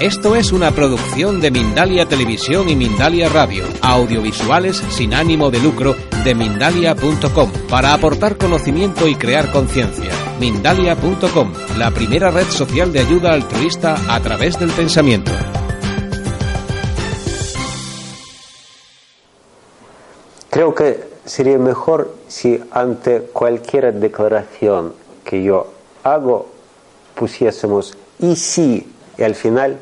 Esto es una producción de Mindalia Televisión y Mindalia Radio, audiovisuales sin ánimo de lucro de mindalia.com, para aportar conocimiento y crear conciencia. Mindalia.com, la primera red social de ayuda altruista a través del pensamiento. Creo que sería mejor si ante cualquier declaración que yo hago pusiésemos y si y al final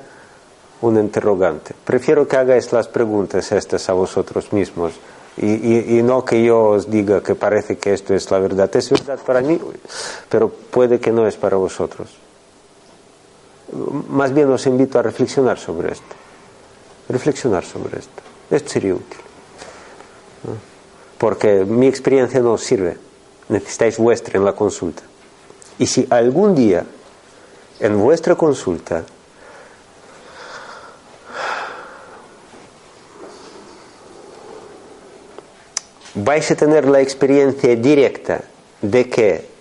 un interrogante. Prefiero que hagáis las preguntas estas a vosotros mismos y, no que yo os diga que parece que esto es la verdad. Es verdad para mí, pero puede que no es para vosotros. Más bien os invito a reflexionar sobre esto. Reflexionar sobre esto. Esto sería útil. Porque mi experiencia no os sirve. Necesitáis vuestra en la consulta. Y si algún día en vuestra consulta vais a tener la experiencia directa de que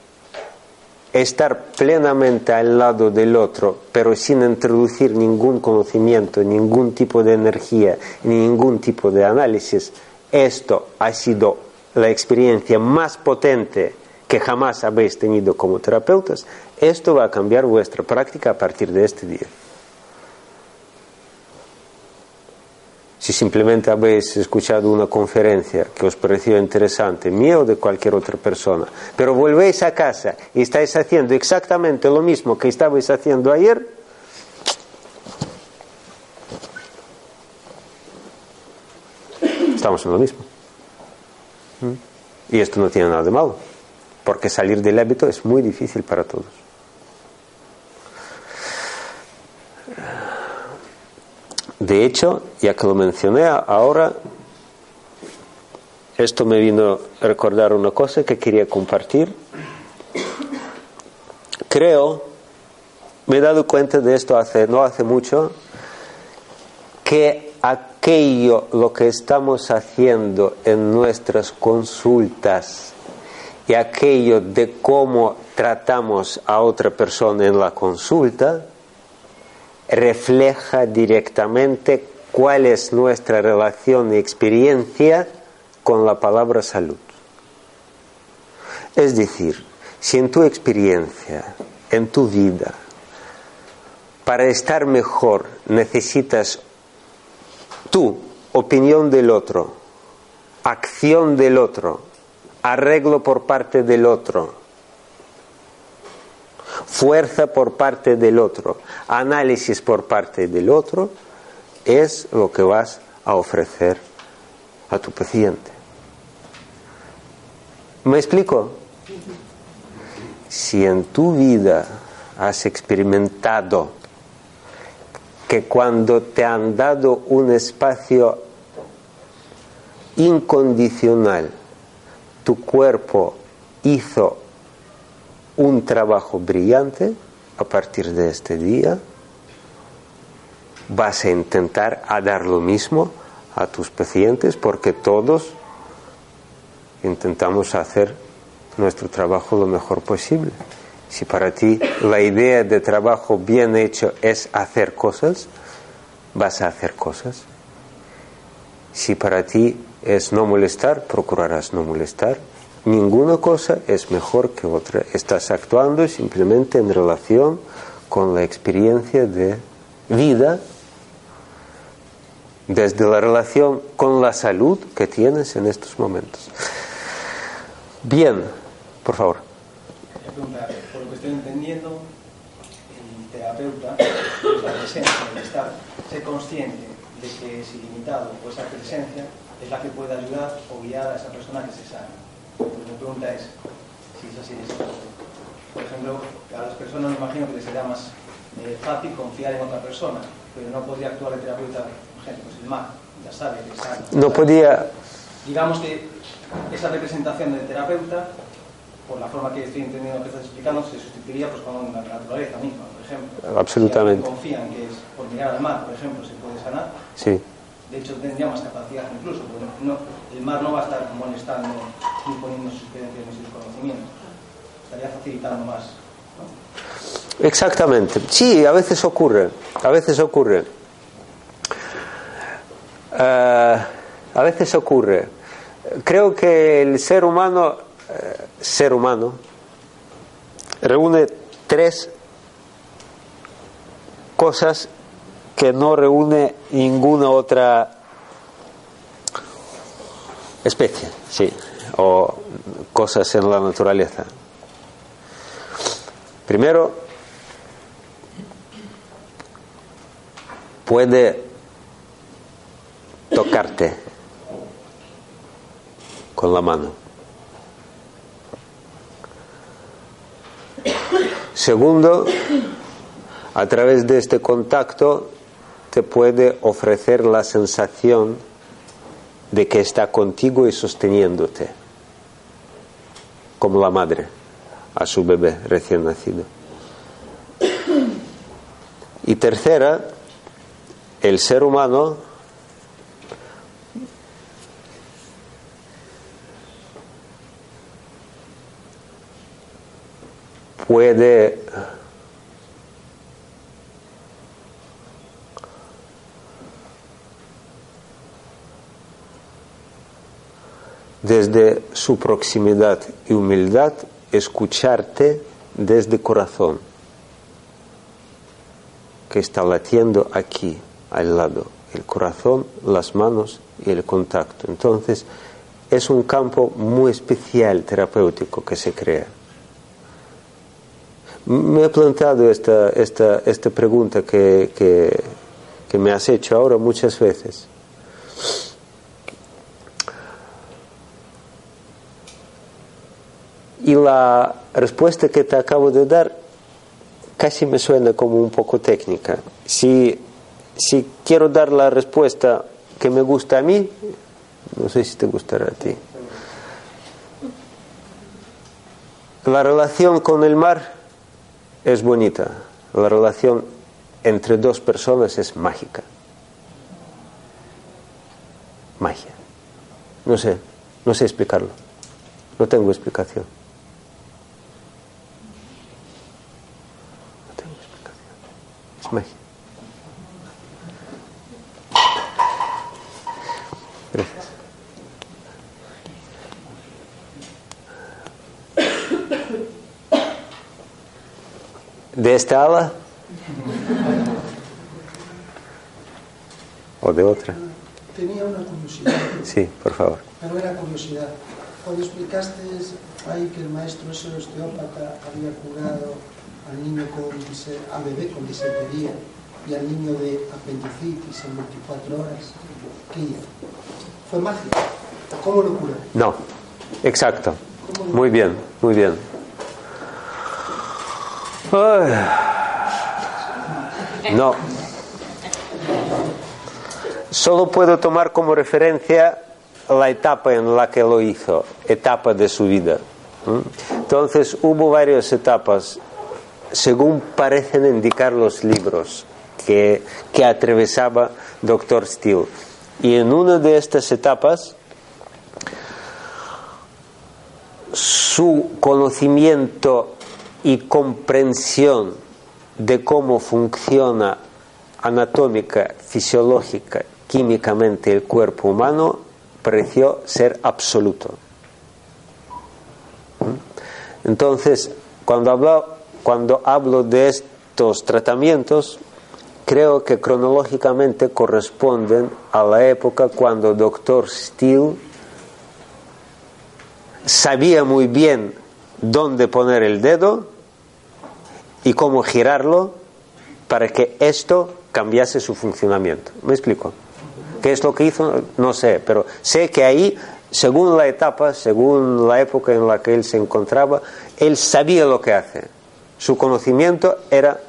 estar plenamente al lado del otro, pero sin introducir ningún conocimiento, ningún tipo de energía, ningún tipo de análisis, esto ha sido la experiencia más potente que jamás habéis tenido como terapeutas, esto va a cambiar vuestra práctica a partir de este día. Si simplemente habéis escuchado una conferencia que os pareció interesante, mía o de cualquier otra persona, pero volvéis a casa y estáis haciendo exactamente lo mismo que estabais haciendo ayer, estamos en lo mismo. ¿Mm? Y esto no tiene nada de malo, porque salir del hábito es muy difícil para todos. De hecho, ya que lo mencioné ahora, esto me vino a recordar una cosa que quería compartir. Creo, me he dado cuenta de esto hace, no hace mucho, que aquello, lo que estamos haciendo en nuestras consultas y aquello de cómo tratamos a otra persona en la consulta, refleja directamente cuál es nuestra relación y experiencia con la palabra salud. Es decir, si en tu experiencia, en tu vida, para estar mejor necesitas tu opinión del otro, acción del otro, arreglo por parte del otro, fuerza por parte del otro, análisis por parte del otro, es lo que vas a ofrecer a tu paciente. ¿Me explico? Si en tu vida has experimentado que cuando te han dado un espacio incondicional, tu cuerpo hizo un trabajo brillante a partir de este día. Vas a intentar a dar lo mismo a tus pacientes porque todos intentamos hacer nuestro trabajo lo mejor posible. Si para ti la idea de trabajo bien hecho es hacer cosas, vas a hacer cosas. Si para ti es no molestar, procurarás no molestar. Ninguna cosa es mejor que otra. Estás actuando simplemente en relación con la experiencia de vida, desde la relación con la salud que tienes en estos momentos. Bien, por favor. Por lo que estoy entendiendo, el terapeuta la presencia del estar, ser consciente de que es ilimitado o esa presencia es la que puede ayudar o guiar a esa persona que se sana. Mi pregunta es si es así de Por ejemplo, a las personas me imagino que les sería más eh, fácil confiar en otra persona, pero no podría actuar el terapeuta, por ejemplo, pues el MAC, ya sabe que sabe. No podía. Digamos que esa representación del terapeuta, por la forma que estoy entendiendo que estás explicando, se sustituiría pues, con la naturaleza misma, por ejemplo. Absolutamente. Si confían que es por mirar al mar, por ejemplo, se puede sanar. Sí. De hecho, tendría más capacidad incluso, porque no, el mar no va a estar molestando ni poniendo sus creencias ni sus conocimientos. Estaría facilitando más. Exactamente. Sí, a veces ocurre. A veces ocurre. Eh, a veces ocurre. Creo que el ser humano, eh, ser humano, reúne tres cosas que no reúne ninguna otra especie, sí, o cosas en la naturaleza. Primero, puede tocarte con la mano. Segundo, a través de este contacto te puede ofrecer la sensación de que está contigo y sosteniéndote, como la madre a su bebé recién nacido. Y tercera, el ser humano puede desde su proximidad y humildad escucharte desde corazón que está latiendo aquí al lado el corazón las manos y el contacto. Entonces es un campo muy especial terapéutico que se crea. Me he planteado esta, esta, esta pregunta que, que, que me has hecho ahora muchas veces Y la respuesta que te acabo de dar casi me suena como un poco técnica. Si, si quiero dar la respuesta que me gusta a mí, no sé si te gustará a ti. La relación con el mar es bonita. La relación entre dos personas es mágica. Magia. No sé, no sé explicarlo. No tengo explicación. Gracias. ¿De esta ala? ¿O de otra? Tenía una curiosidad. Sí, por favor. Pero era curiosidad. Cuando explicaste ahí que el maestro ese osteópata había curado al niño con al bebé con disentería y al niño de apendicitis en 24 horas, ¿qué hizo? ¿Fue mágico? ¿Cómo lo curó? No, exacto. Muy bien, muy bien. No. Solo puedo tomar como referencia la etapa en la que lo hizo, etapa de su vida. Entonces hubo varias etapas según parecen indicar los libros que, que atravesaba Dr. Steele. Y en una de estas etapas, su conocimiento y comprensión de cómo funciona anatómica, fisiológica, químicamente el cuerpo humano pareció ser absoluto. ¿Mm? Entonces, cuando hablaba cuando hablo de estos tratamientos, creo que cronológicamente corresponden a la época cuando Dr. Steele sabía muy bien dónde poner el dedo y cómo girarlo para que esto cambiase su funcionamiento. ¿Me explico? ¿Qué es lo que hizo? No sé, pero sé que ahí, según la etapa, según la época en la que él se encontraba, él sabía lo que hace. Su conocimiento era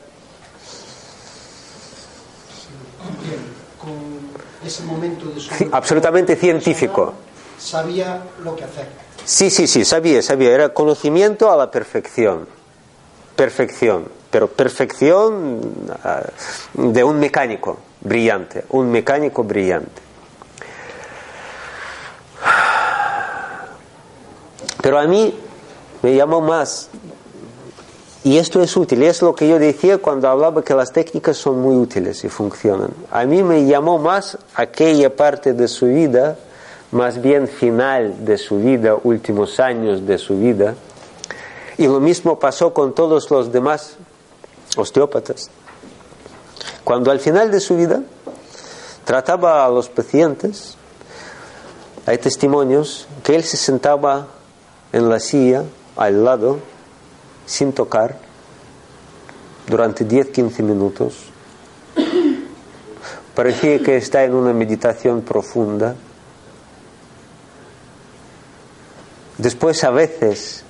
ese momento de absolutamente científico. Sabía lo que hacer. Sí, sí, sí, sabía, sabía. Era conocimiento a la perfección. Perfección. Pero perfección ah, de un mecánico brillante. Un mecánico brillante. Pero a mí me llamó más Y esto es útil, es lo que yo decía cuando hablaba que las técnicas son muy útiles y funcionan. A mí me llamó más aquella parte de su vida, más bien final de su vida, últimos años de su vida. Y lo mismo pasó con todos los demás osteópatas. Cuando al final de su vida trataba a los pacientes, hay testimonios que él se sentaba en la silla al lado sin tocar durante 10-15 minutos. Parecía que está en una meditación profunda. Después a veces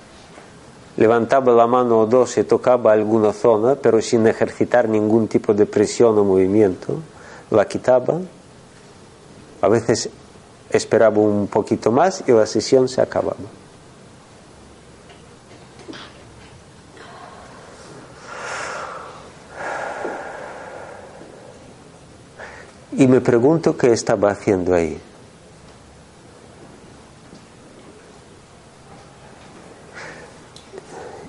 levantaba la mano o dos y tocaba alguna zona, pero sin ejercitar ningún tipo de presión o movimiento. La quitaba. A veces esperaba un poquito más y la sesión se acababa. Y me pregunto qué estaba haciendo ahí.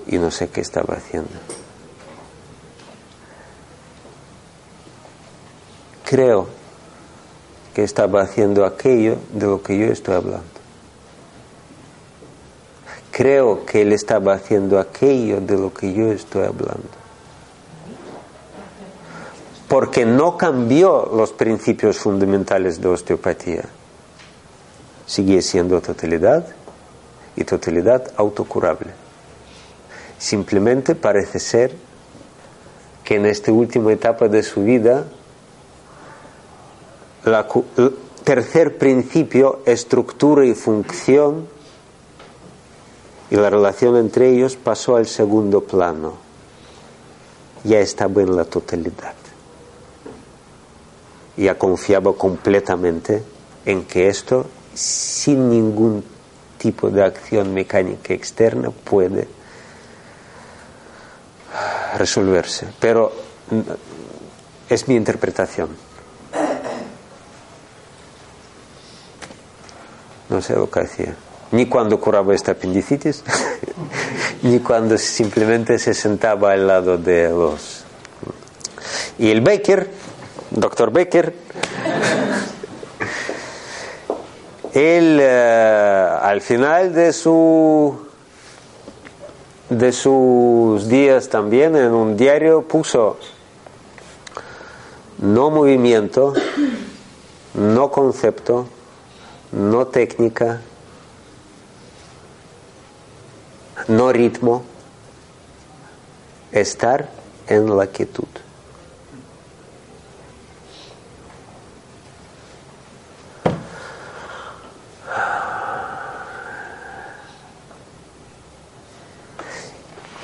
Y no sé qué estaba haciendo. Creo que estaba haciendo aquello de lo que yo estoy hablando. Creo que él estaba haciendo aquello de lo que yo estoy hablando porque no cambió los principios fundamentales de osteopatía. Sigue siendo totalidad y totalidad autocurable. Simplemente parece ser que en esta última etapa de su vida, el tercer principio, estructura y función, y la relación entre ellos pasó al segundo plano. Ya estaba en la totalidad ya confiaba completamente en que esto, sin ningún tipo de acción mecánica externa, puede resolverse. Pero es mi interpretación. No sé lo que hacía. Ni cuando curaba esta apendicitis, ni cuando simplemente se sentaba al lado de los... Y el Baker doctor Becker, él eh, al final de su de sus días también en un diario puso no movimiento, no concepto, no técnica, no ritmo, estar en la quietud.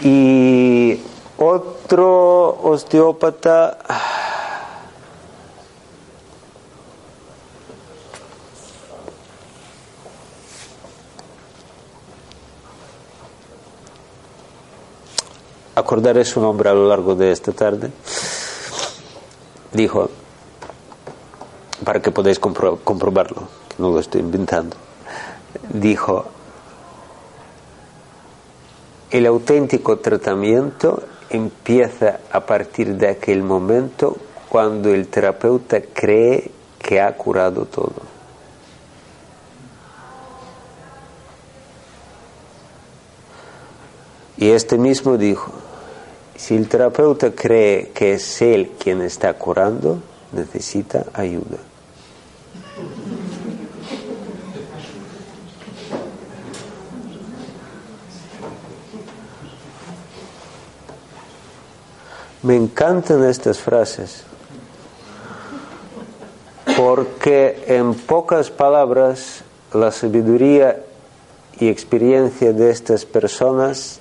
Y otro osteópata. Acordaré su nombre a lo largo de esta tarde, dijo, para que podáis comprobarlo, que no lo estoy inventando, dijo, el auténtico tratamiento empieza a partir de aquel momento cuando el terapeuta cree que ha curado todo. Y este mismo dijo, si el terapeuta cree que es él quien está curando, necesita ayuda. Me encantan estas frases porque en pocas palabras la sabiduría y experiencia de estas personas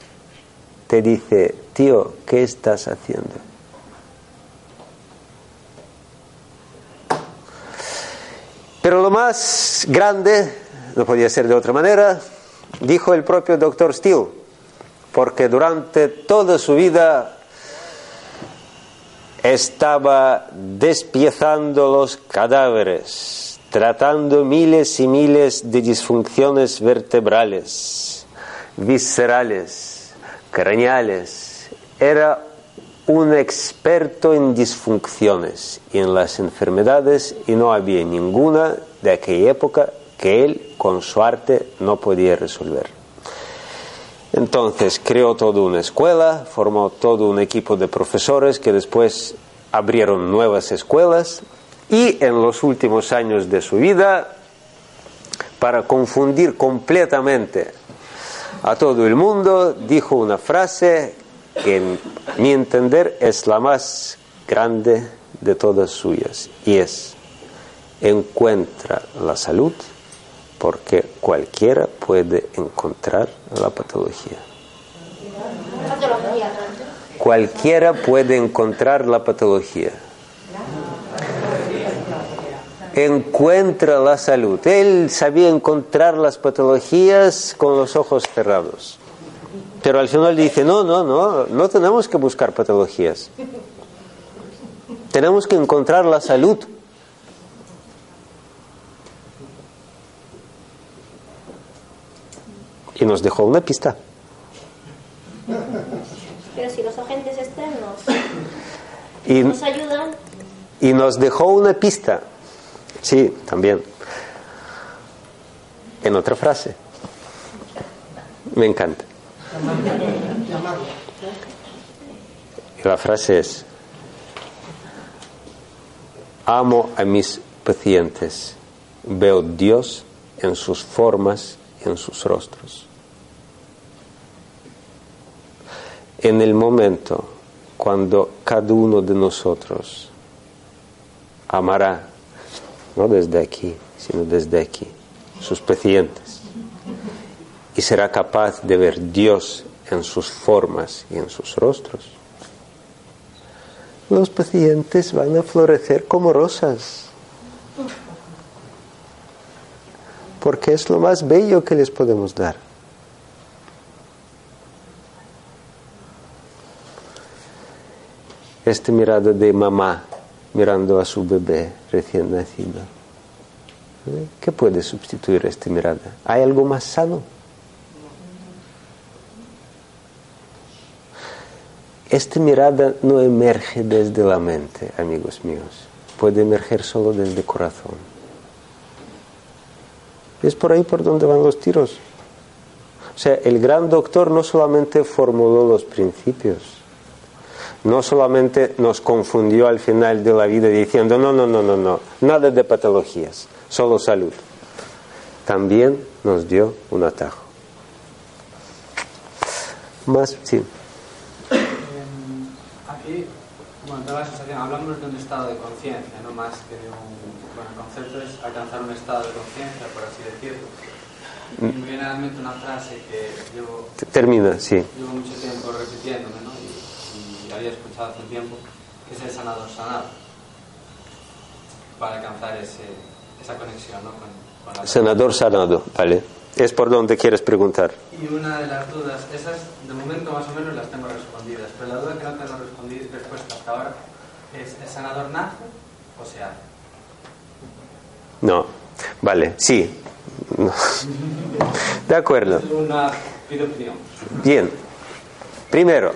te dice, tío, ¿qué estás haciendo? Pero lo más grande, no podía ser de otra manera, dijo el propio doctor Steele, porque durante toda su vida estaba despiezando los cadáveres, tratando miles y miles de disfunciones vertebrales, viscerales, craneales, era un experto en disfunciones y en las enfermedades y no había ninguna de aquella época que él con su arte no podía resolver. Entonces creó toda una escuela, formó todo un equipo de profesores que después abrieron nuevas escuelas y en los últimos años de su vida, para confundir completamente a todo el mundo, dijo una frase que en mi entender es la más grande de todas suyas y es, encuentra la salud porque cualquiera puede encontrar la patología. Cualquiera puede encontrar la patología. Encuentra la salud. Él sabía encontrar las patologías con los ojos cerrados. Pero al final dice, no, no, no, no tenemos que buscar patologías. Tenemos que encontrar la salud. Y nos dejó una pista. Pero si los agentes externos Y, nos ayudan, y nos dejó una pista. Sí, también. En otra frase. Me encanta. Y la frase es, amo a mis pacientes, veo Dios en sus formas y en sus rostros. En el momento cuando cada uno de nosotros amará, no desde aquí, sino desde aquí, sus pacientes, y será capaz de ver Dios en sus formas y en sus rostros, los pacientes van a florecer como rosas. Porque es lo más bello que les podemos dar. Esta mirada de mamá mirando a su bebé recién nacido. ¿Eh? ¿Qué puede sustituir esta mirada? ¿Hay algo más sano? Esta mirada no emerge desde la mente, amigos míos, puede emerger solo desde el corazón. Es por ahí por donde van los tiros. O sea, el gran doctor no solamente formuló los principios, no solamente nos confundió al final de la vida diciendo, no, no, no, no, no, nada de patologías, solo salud. También nos dio un atajo. Más, sí. Aquí, bueno, la sensación, hablamos de un estado de conciencia, no más que de un. Bueno, el concepto es alcanzar un estado de conciencia, por así decirlo. Y me viene a la mente una frase que llevo, Termina, sí. llevo mucho tiempo repitiéndome, ¿no? Y, y había escuchado hace un tiempo, que es el sanador sanado. Para alcanzar ese, esa conexión, ¿no? Con, con la Senador sanado, ¿vale? Es por donde quieres preguntar. Y una de las dudas, esas de momento más o menos las tengo respondidas, pero la duda que no tengo respondida respuesta hasta ahora es, ¿el sanador nace o se hace? No, vale, sí. No. De acuerdo. Bien. Primero,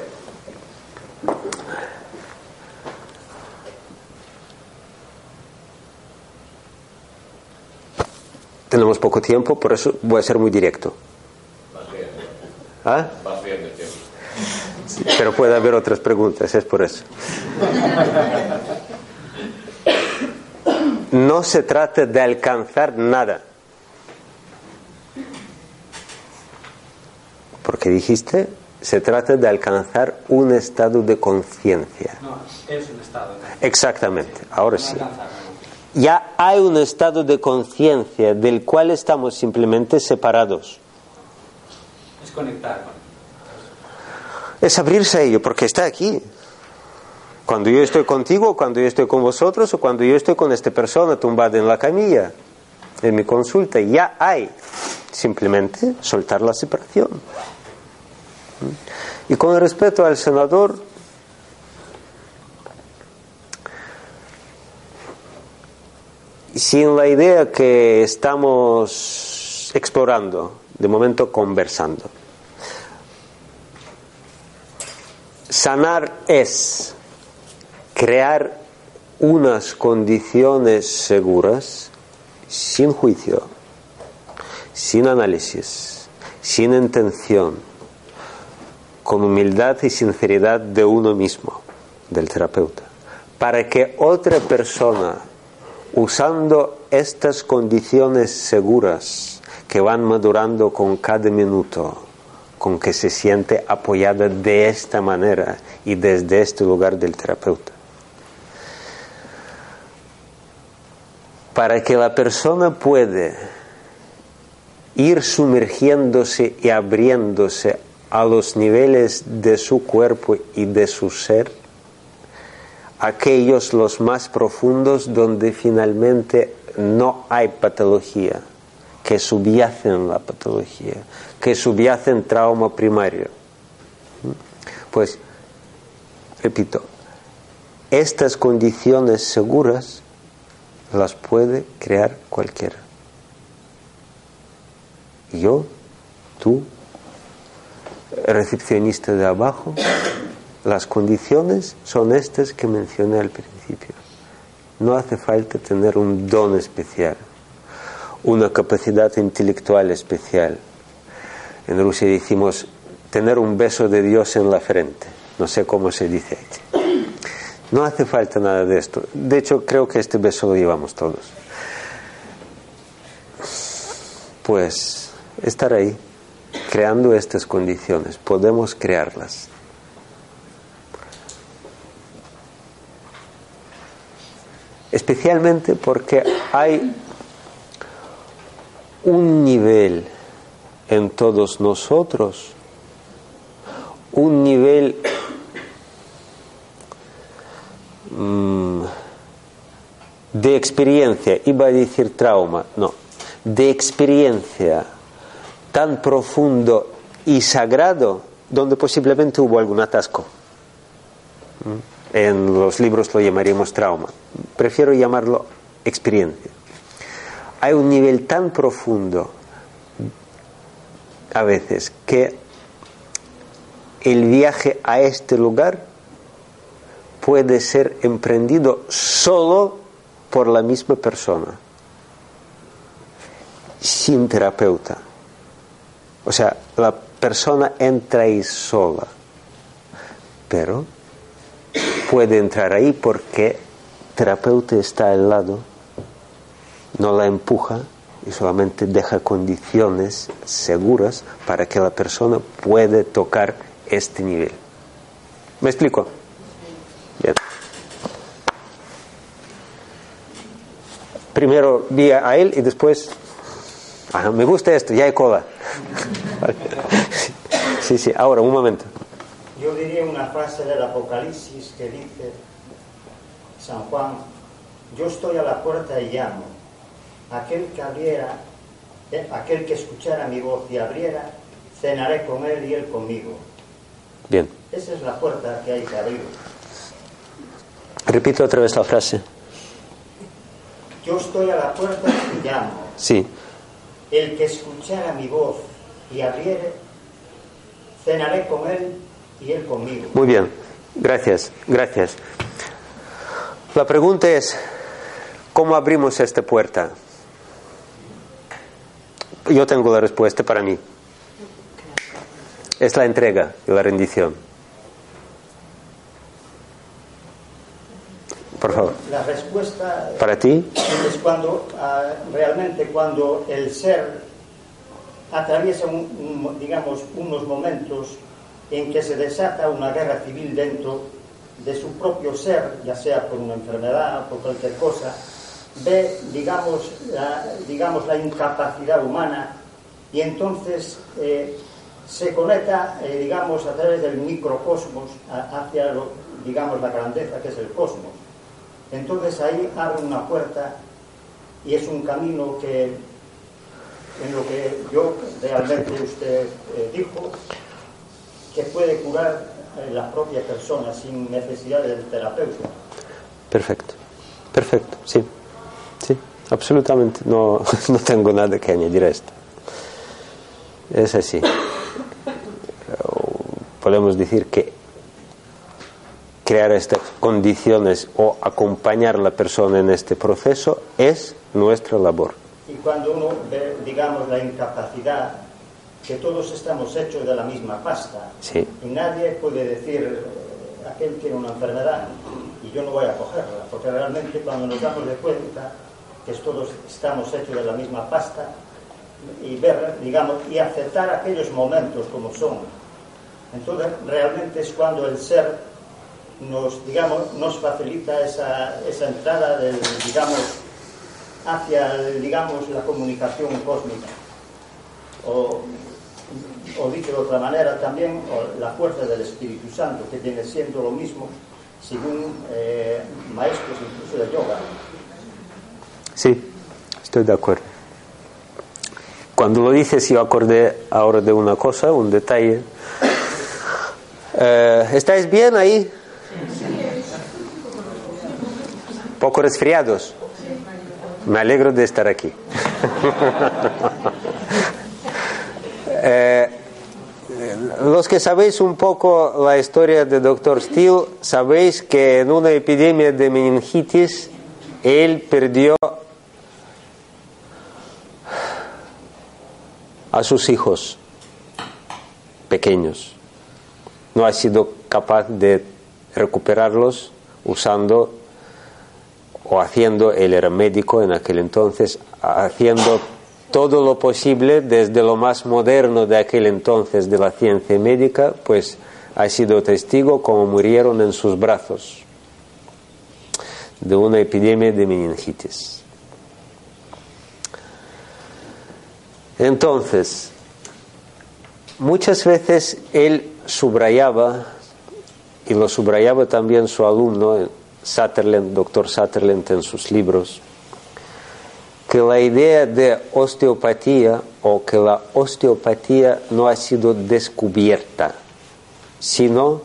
tenemos poco tiempo, por eso voy a ser muy directo. ¿Ah? Pero puede haber otras preguntas, es por eso. No se trata de alcanzar nada. Porque dijiste, se trata de alcanzar un estado de conciencia. No, es un estado. Exactamente, ahora sí. Ya hay un estado de conciencia del cual estamos simplemente separados. Es conectar con Es abrirse a ello, porque está aquí. Cuando yo estoy contigo, cuando yo estoy con vosotros o cuando yo estoy con esta persona tumbada en la camilla, en mi consulta, ya hay. Simplemente soltar la separación. Y con respecto al senador, sin la idea que estamos explorando, de momento conversando. Sanar es crear unas condiciones seguras sin juicio, sin análisis, sin intención, con humildad y sinceridad de uno mismo, del terapeuta, para que otra persona, usando estas condiciones seguras que van madurando con cada minuto, con que se siente apoyada de esta manera y desde este lugar del terapeuta. Para que la persona pueda ir sumergiéndose y abriéndose a los niveles de su cuerpo y de su ser, aquellos los más profundos donde finalmente no hay patología, que subyacen la patología, que subyacen trauma primario. Pues, repito, estas condiciones seguras las puede crear cualquiera. Yo, tú, recepcionista de abajo, las condiciones son estas que mencioné al principio. No hace falta tener un don especial, una capacidad intelectual especial. En Rusia decimos tener un beso de Dios en la frente. No sé cómo se dice. No hace falta nada de esto. De hecho, creo que este beso lo llevamos todos. Pues estar ahí, creando estas condiciones, podemos crearlas. Especialmente porque hay un nivel en todos nosotros, un nivel mm, de experiencia, iba a decir trauma, no, de experiencia tan profundo y sagrado donde posiblemente hubo algún atasco. ¿Mm? En los libros lo llamaríamos trauma. Prefiero llamarlo experiencia. Hay un nivel tan profundo a veces que el viaje a este lugar puede ser emprendido solo por la misma persona, sin terapeuta. O sea, la persona entra ahí sola, pero puede entrar ahí porque terapeuta está al lado, no la empuja y solamente deja condiciones seguras para que la persona pueda tocar este nivel. ¿Me explico? Primero vi a él y después, me gusta esto, ya hay cola. Sí, sí, ahora, un momento. Yo diría una frase del Apocalipsis que dice San Juan, yo estoy a la puerta y llamo. Aquel que abriera, eh, aquel que escuchara mi voz y abriera, cenaré con él y él conmigo. Bien. Esa es la puerta que hay que abrir. Repito otra vez la frase. Yo estoy a la puerta y llamo. Sí. El que escuchara mi voz y abriere, cenaré con él y él conmigo. Muy bien, gracias, gracias. La pregunta es, ¿cómo abrimos esta puerta? Yo tengo la respuesta para mí. Es la entrega y la rendición. Por favor. La respuesta para ti es cuando ah, realmente cuando el ser atraviesa, un, digamos, unos momentos en que se desata una guerra civil dentro de su propio ser, ya sea por una enfermedad o por cualquier cosa, ve, digamos, la, digamos, la incapacidad humana y entonces eh, se conecta, eh, digamos, a través del microcosmos hacia, digamos, la grandeza que es el cosmos. Entonces ahí abre una puerta y es un camino que, en lo que yo realmente usted eh, dijo, que puede curar la propia persona sin necesidad del terapeuta. Perfecto, perfecto, sí, sí, absolutamente, no, no tengo nada que añadir a esto. Es así. Podemos decir que crear estas condiciones o acompañar a la persona en este proceso es nuestra labor. Y cuando uno ve, digamos, la incapacidad, que todos estamos hechos de la misma pasta, Sí. y nadie puede decir, eh, aquel tiene una enfermedad y yo no voy a cogerla, porque realmente cuando nos damos de cuenta que todos estamos hechos de la misma pasta, y ver, digamos, y aceptar aquellos momentos como son, entonces realmente es cuando el ser nos, digamos, nos facilita esa, esa entrada del, digamos, hacia, digamos, la comunicación cósmica. O, o dicho de otra manera también, la fuerza del Espíritu Santo, que viene siendo lo mismo según eh, maestros incluso de yoga. Sí, estoy de acuerdo. Cuando lo dices, yo acordé ahora de una cosa, un detalle. Eh, ¿Estáis bien ahí? Poco resfriados. Me alegro de estar aquí. Eh, los que sabéis un poco la historia de Dr. Steele, sabéis que en una epidemia de meningitis él perdió a sus hijos pequeños. No ha sido capaz de recuperarlos usando o haciendo, él era médico en aquel entonces, haciendo todo lo posible desde lo más moderno de aquel entonces de la ciencia médica, pues ha sido testigo como murieron en sus brazos de una epidemia de meningitis. Entonces, muchas veces él subrayaba, y lo subrayaba también su alumno, Sutherland, doctor Sutherland, en sus libros, que la idea de osteopatía o que la osteopatía no ha sido descubierta, sino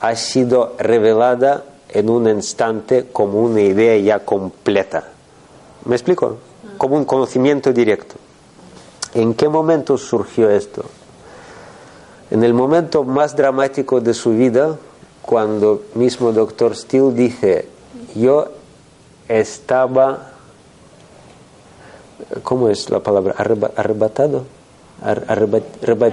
ha sido revelada en un instante como una idea ya completa. ¿Me explico? Como un conocimiento directo. ¿En qué momento surgió esto? En el momento más dramático de su vida, cuando mismo doctor Steele dice, yo estaba, ¿cómo es la palabra? Arreba- arrebatado. Ar- arreba- arreba-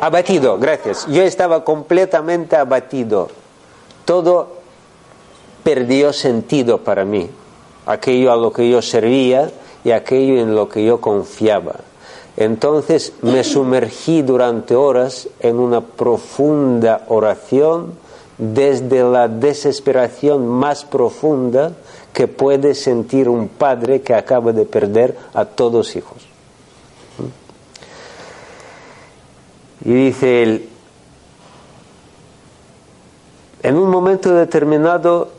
abatido, gracias. Yo estaba completamente abatido. Todo perdió sentido para mí. Aquello a lo que yo servía y aquello en lo que yo confiaba. Entonces me sumergí durante horas en una profunda oración desde la desesperación más profunda que puede sentir un padre que acaba de perder a todos hijos. Y dice él, en un momento determinado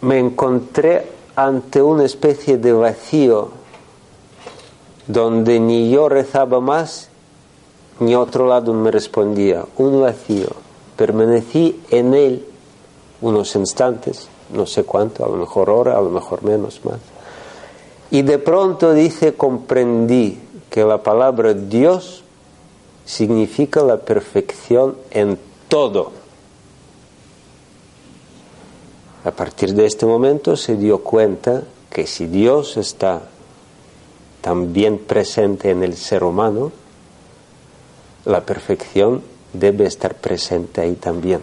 me encontré ante una especie de vacío donde ni yo rezaba más ni otro lado me respondía, un vacío. Permanecí en él unos instantes, no sé cuánto, a lo mejor hora, a lo mejor menos más. Y de pronto dice, comprendí que la palabra Dios significa la perfección en todo. A partir de este momento se dio cuenta que si Dios está también presente en el ser humano, la perfección debe estar presente ahí también.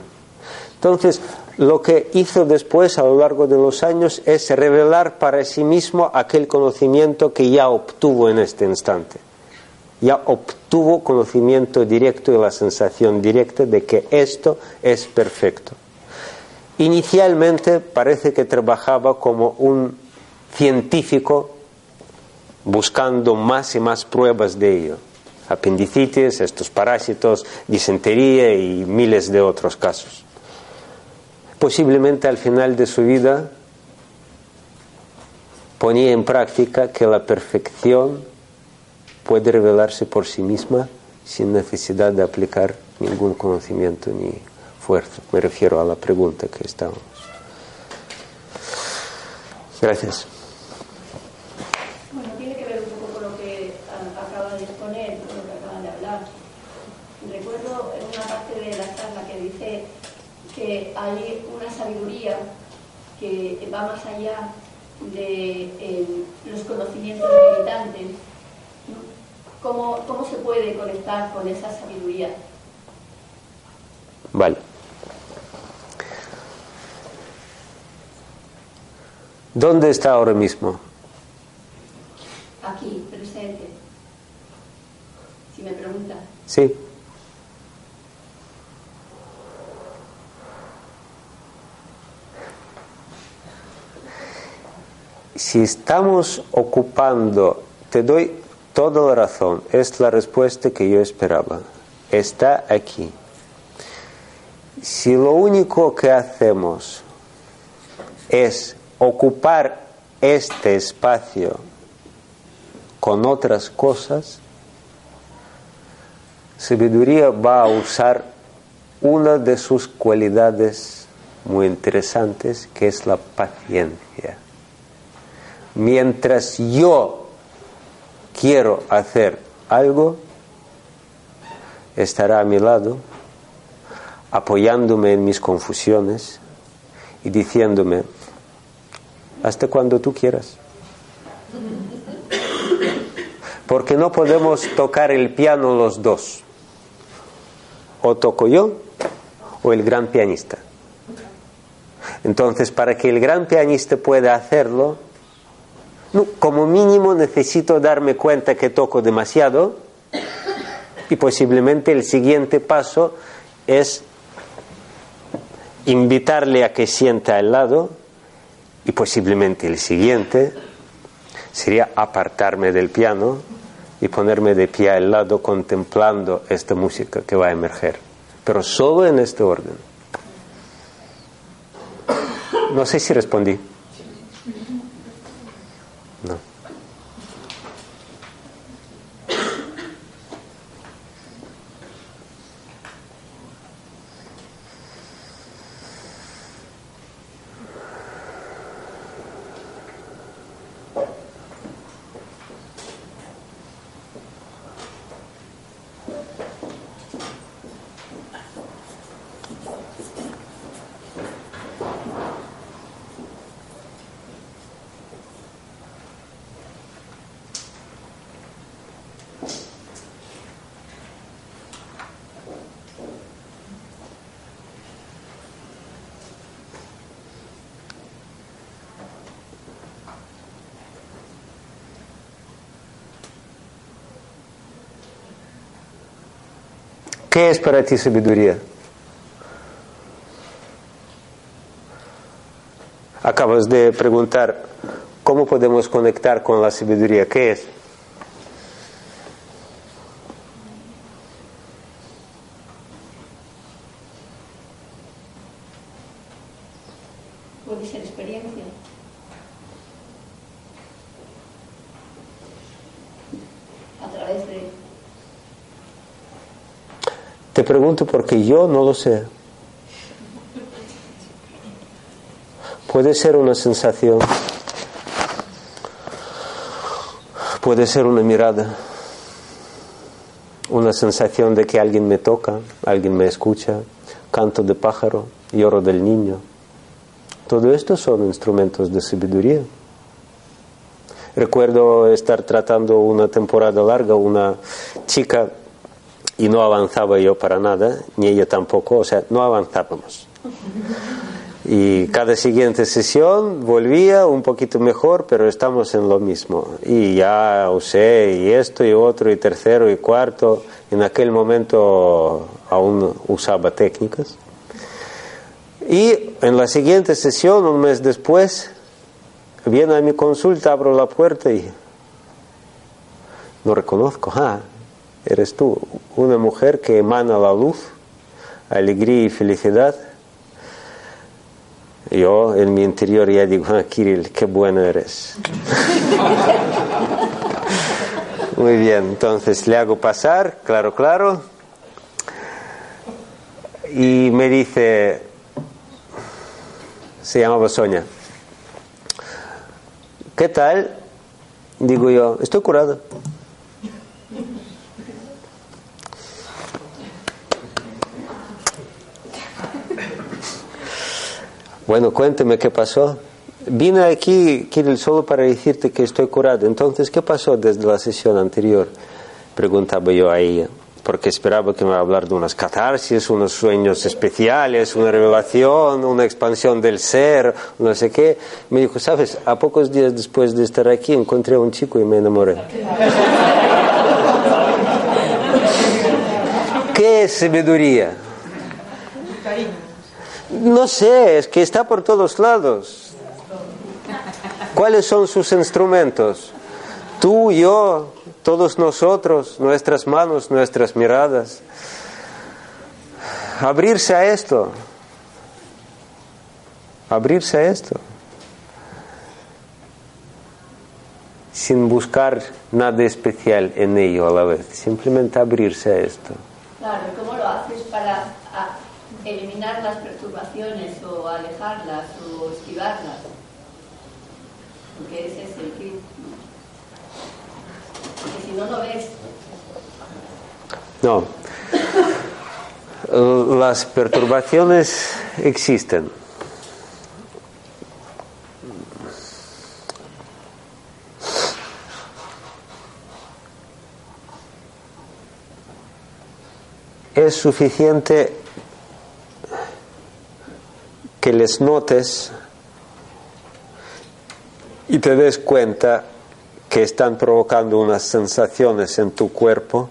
Entonces, lo que hizo después a lo largo de los años es revelar para sí mismo aquel conocimiento que ya obtuvo en este instante. Ya obtuvo conocimiento directo y la sensación directa de que esto es perfecto. Inicialmente parece que trabajaba como un científico buscando más y más pruebas de ello. Apendicitis, estos parásitos, disentería y miles de otros casos posiblemente al final de su vida ponía en práctica que la perfección puede revelarse por sí misma sin necesidad de aplicar ningún conocimiento ni fuerza. Me refiero a la pregunta que estamos. Gracias. Bueno, tiene que ver un poco con lo que ah, acaba de exponer, con lo que acaban de hablar. Recuerdo en una parte de la charla que dice que hay una sabiduría que va más allá de eh, los conocimientos militantes. ¿Cómo, ¿Cómo se puede conectar con esa sabiduría? Vale. ¿Dónde está ahora mismo? Aquí, presente. Si me pregunta. Sí. Si estamos ocupando, te doy toda la razón, es la respuesta que yo esperaba. Está aquí. Si lo único que hacemos es ocupar este espacio con otras cosas, sabiduría va a usar una de sus cualidades muy interesantes, que es la paciencia. Mientras yo quiero hacer algo, estará a mi lado, apoyándome en mis confusiones y diciéndome, hasta cuando tú quieras. Porque no podemos tocar el piano los dos. O toco yo o el gran pianista. Entonces, para que el gran pianista pueda hacerlo, como mínimo necesito darme cuenta que toco demasiado y posiblemente el siguiente paso es invitarle a que sienta al lado y posiblemente el siguiente sería apartarme del piano y ponerme de pie al lado contemplando esta música que va a emerger, pero solo en este orden. No sé si respondí. ¿Qué es para ti sabiduría? Acabas de preguntar cómo podemos conectar con la sabiduría. ¿Qué es? Puede ser experiencia. A través de Te pregunto porque yo no lo sé. Puede ser una sensación, puede ser una mirada, una sensación de que alguien me toca, alguien me escucha, canto de pájaro, lloro del niño. Todo esto son instrumentos de sabiduría. Recuerdo estar tratando una temporada larga una chica y no avanzaba yo para nada, ni ella tampoco, o sea, no avanzábamos. Y cada siguiente sesión volvía un poquito mejor, pero estamos en lo mismo. Y ya usé y esto y otro y tercero y cuarto. En aquel momento aún usaba técnicas. Y en la siguiente sesión, un mes después, viene a mi consulta, abro la puerta y no reconozco. Ah, eres tú, una mujer que emana la luz, alegría y felicidad. Yo en mi interior ya digo, ah, Kirill, qué bueno eres. Muy bien, entonces le hago pasar, claro, claro. Y me dice, se llamaba Sonia, ¿qué tal? Digo yo, estoy curado. Bueno, cuénteme qué pasó. Vine aquí, Kirill, solo para decirte que estoy curado. Entonces, ¿qué pasó desde la sesión anterior? Preguntaba yo a ella. Porque esperaba que me hablar de unas catarsis, unos sueños especiales, una revelación, una expansión del ser, no sé qué. Me dijo, sabes, a pocos días después de estar aquí encontré a un chico y me enamoré. ¿Qué es sabiduría? No sé, es que está por todos lados. ¿Cuáles son sus instrumentos? Tú, yo, todos nosotros, nuestras manos, nuestras miradas. Abrirse a esto. Abrirse a esto. Sin buscar nada especial en ello a la vez. Simplemente abrirse a esto. Claro, ¿cómo lo haces para eliminar las perturbaciones o alejarlas o esquivarlas? Porque ese es el kit. Porque si no, no ves. No. Las perturbaciones existen. Es suficiente que les notes y te des cuenta que están provocando unas sensaciones en tu cuerpo,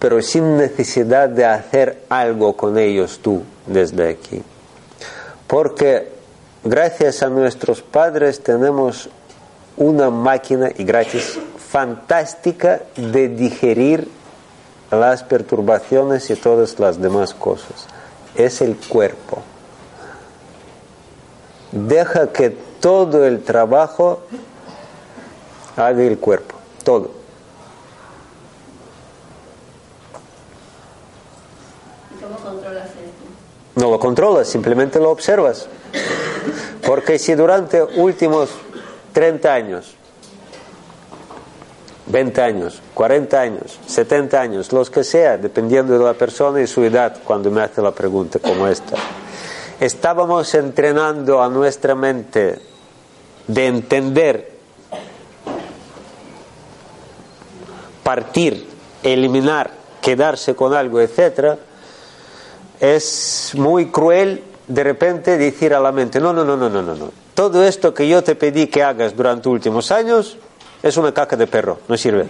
pero sin necesidad de hacer algo con ellos tú desde aquí. Porque gracias a nuestros padres tenemos una máquina, y gratis, fantástica de digerir las perturbaciones y todas las demás cosas. Es el cuerpo. Deja que todo el trabajo haga el cuerpo, todo. ¿Y cómo controlas esto? No lo controlas, simplemente lo observas. Porque si durante últimos 30 años, 20 años, 40 años, 70 años, los que sea, dependiendo de la persona y su edad, cuando me hace la pregunta como esta, estábamos entrenando a nuestra mente de entender, partir, eliminar, quedarse con algo, etc., es muy cruel de repente decir a la mente, no, no, no, no, no, no, no. Todo esto que yo te pedí que hagas durante últimos años es una caca de perro, no sirve.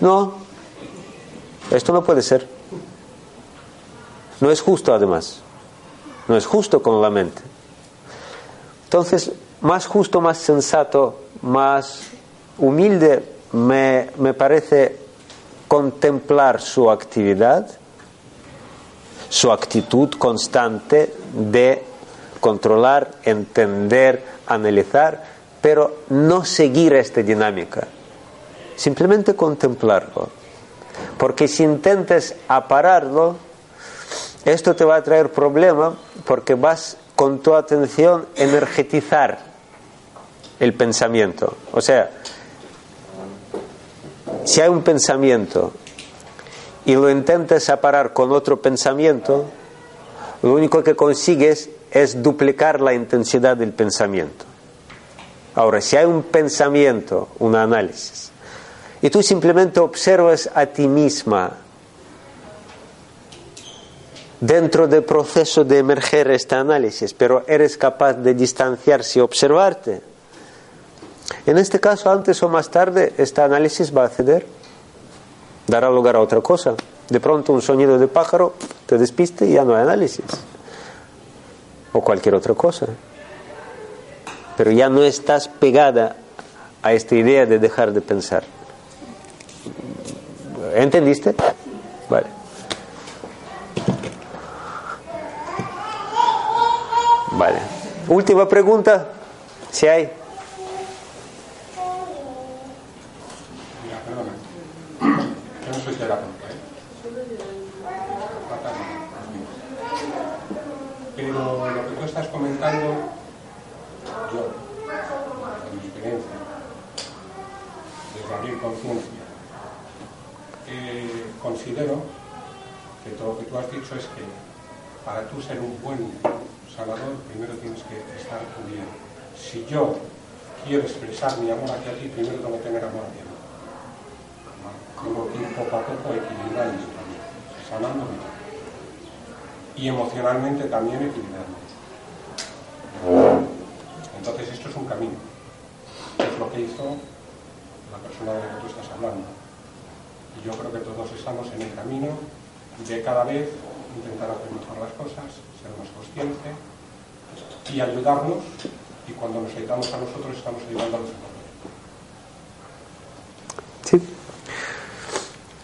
No, esto no puede ser. No es justo además. No es justo con la mente. Entonces, más justo, más sensato, más humilde me, me parece contemplar su actividad, su actitud constante de controlar, entender, analizar, pero no seguir esta dinámica, simplemente contemplarlo. Porque si intentes apararlo, esto te va a traer problema porque vas con tu atención energetizar el pensamiento. O sea, si hay un pensamiento y lo intentas separar con otro pensamiento, lo único que consigues es duplicar la intensidad del pensamiento. Ahora, si hay un pensamiento, un análisis, y tú simplemente observas a ti misma dentro del proceso de emerger este análisis, pero eres capaz de distanciarse y observarte, en este caso, antes o más tarde, este análisis va a ceder, dará lugar a otra cosa. De pronto un sonido de pájaro te despiste y ya no hay análisis. O cualquier otra cosa. Pero ya no estás pegada a esta idea de dejar de pensar. ¿Entendiste? Vale. Vale. Última pregunta, si hay. Pero lo que tú estás comentando, yo, en mi experiencia, desde abrir conciencia, eh, considero que todo lo que tú has dicho es que para tú ser un buen sanador, primero tienes que estar bien. Si yo quiero expresar mi amor hacia ti, primero tengo que tener amor hacia ti. Tengo que ir poco a poco equilibrando también, sanándome. Y emocionalmente también equilibrando. Camino. Es lo que hizo la persona de la que tú estás hablando. Y yo creo que todos estamos en el camino de cada vez intentar hacer mejor las cosas, ser más consciente y ayudarnos. Y cuando nos ayudamos a nosotros, estamos ayudando a los demás. Sí.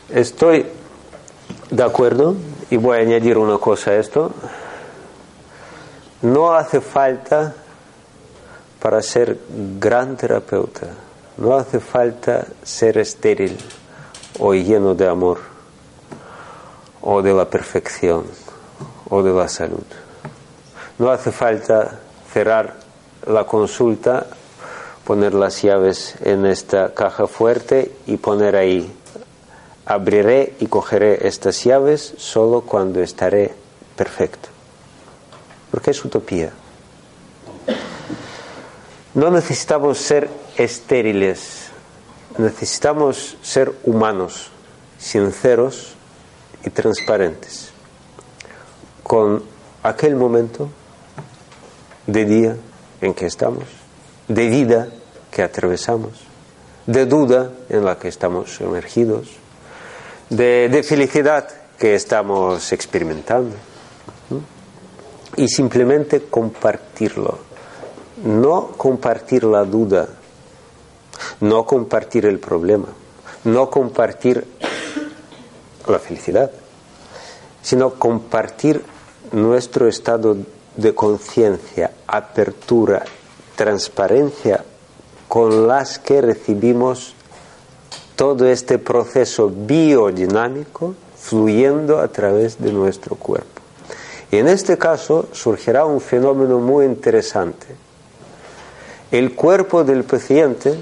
Estoy de acuerdo y voy a añadir una cosa a esto. No hace falta para ser gran terapeuta, no hace falta ser estéril o lleno de amor o de la perfección o de la salud. No hace falta cerrar la consulta, poner las llaves en esta caja fuerte y poner ahí, abriré y cogeré estas llaves solo cuando estaré perfecto. Porque es utopía. No necesitamos ser estériles, necesitamos ser humanos, sinceros y transparentes, con aquel momento de día en que estamos, de vida que atravesamos, de duda en la que estamos sumergidos, de, felicidad que estamos experimentando. Y simplemente compartirlo. No compartir la duda, no compartir el problema, no compartir la felicidad, sino compartir nuestro estado de conciencia, apertura, transparencia con las que recibimos todo este proceso biodinámico fluyendo a través de nuestro cuerpo. Y en este caso surgirá un fenómeno muy interesante. El cuerpo del paciente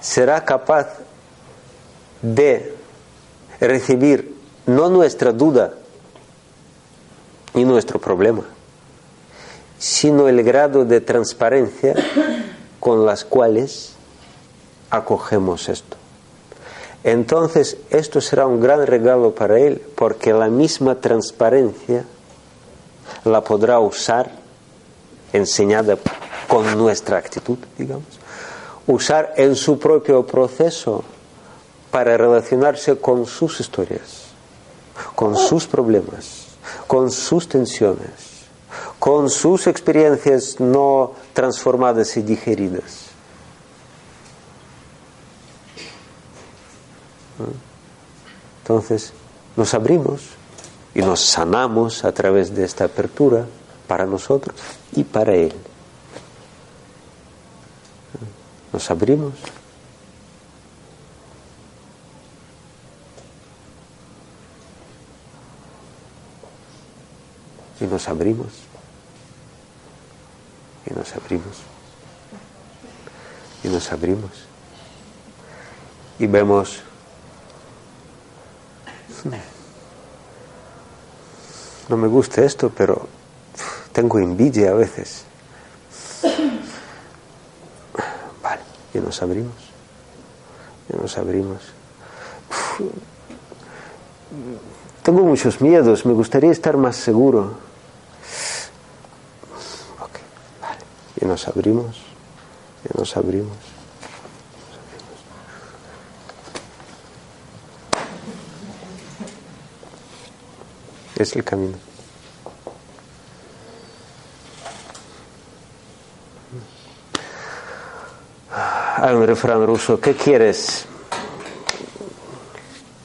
será capaz de recibir no nuestra duda ni nuestro problema, sino el grado de transparencia con las cuales acogemos esto. Entonces, esto será un gran regalo para él, porque la misma transparencia la podrá usar, enseñada con nuestra actitud, digamos, usar en su propio proceso para relacionarse con sus historias, con sus problemas, con sus tensiones, con sus experiencias no transformadas y digeridas. Entonces nos abrimos y nos sanamos a través de esta apertura para nosotros y para Él. Nos abrimos. Y nos abrimos. Y nos abrimos. Y nos abrimos. Y vemos no me gusta esto, pero tengo envidia a veces. Vale, y nos abrimos. Y nos abrimos. Tengo muchos miedos, me gustaría estar más seguro. Ok, vale. Y nos abrimos. Y nos abrimos. Es el camino. Hay un refrán ruso, ¿qué quieres?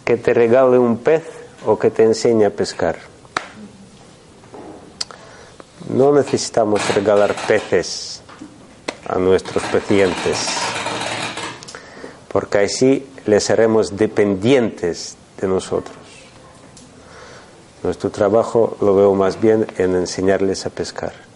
¿Que te regale un pez o que te enseñe a pescar? No necesitamos regalar peces a nuestros pacientes, porque así les haremos dependientes de nosotros. Nuestro trabajo lo veo más bien en enseñarles a pescar.